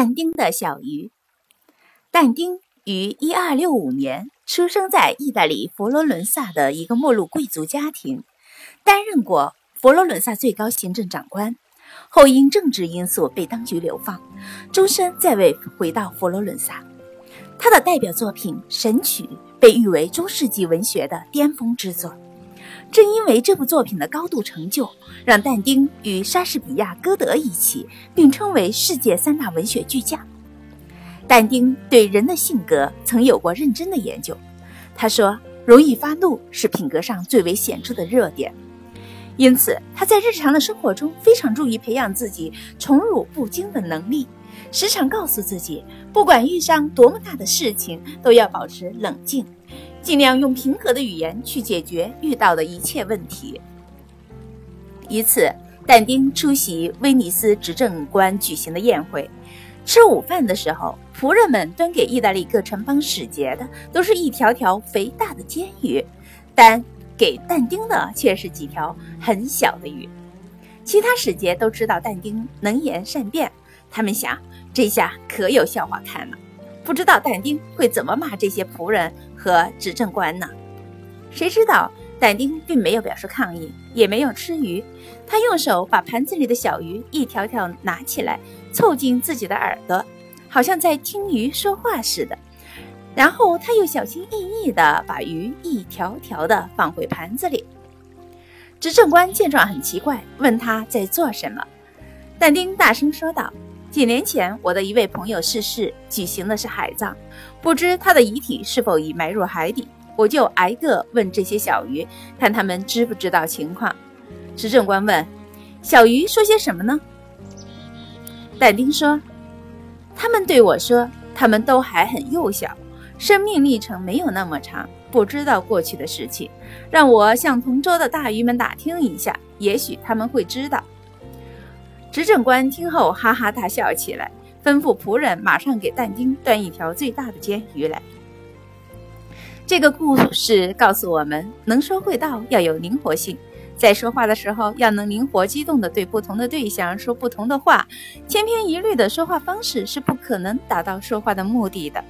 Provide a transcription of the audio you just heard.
但丁的小鱼。但丁于一二六五年出生在意大利佛罗伦萨的一个没落贵族家庭，担任过佛罗伦萨最高行政长官，后因政治因素被当局流放，终身再未回到佛罗伦萨。他的代表作品《神曲》被誉为中世纪文学的巅峰之作。正因为这部作品的高度成就，让但丁与莎士比亚、歌德一起并称为世界三大文学巨匠。但丁对人的性格曾有过认真的研究。他说：“容易发怒是品格上最为显著的弱点，因此他在日常的生活中非常注意培养自己宠辱不惊的能力，时常告诉自己，不管遇上多么大的事情，都要保持冷静。”尽量用平和的语言去解决遇到的一切问题。一次，但丁出席威尼斯执政官举行的宴会，吃午饭的时候，仆人们端给意大利各城邦使节的都是一条条肥大的煎鱼，但给但丁的却是几条很小的鱼。其他使节都知道但丁能言善辩，他们想，这下可有笑话看了。不知道但丁会怎么骂这些仆人和执政官呢？谁知道但丁并没有表示抗议，也没有吃鱼。他用手把盘子里的小鱼一条条拿起来，凑近自己的耳朵，好像在听鱼说话似的。然后他又小心翼翼地把鱼一条条地放回盘子里。执政官见状很奇怪，问他在做什么。但丁大声说道。几年前，我的一位朋友逝世，举行的是海葬，不知他的遗体是否已埋入海底。我就挨个问这些小鱼，看他们知不知道情况。执政官问：“小鱼说些什么呢？”但丁说：“他们对我说，他们都还很幼小，生命历程没有那么长，不知道过去的事情，让我向同桌的大鱼们打听一下，也许他们会知道。”执政官听后哈哈大笑起来，吩咐仆人马上给但丁端一条最大的煎鱼来。这个故事告诉我们，能说会道要有灵活性，在说话的时候要能灵活机动地对不同的对象说不同的话。千篇一律的说话方式是不可能达到说话的目的的。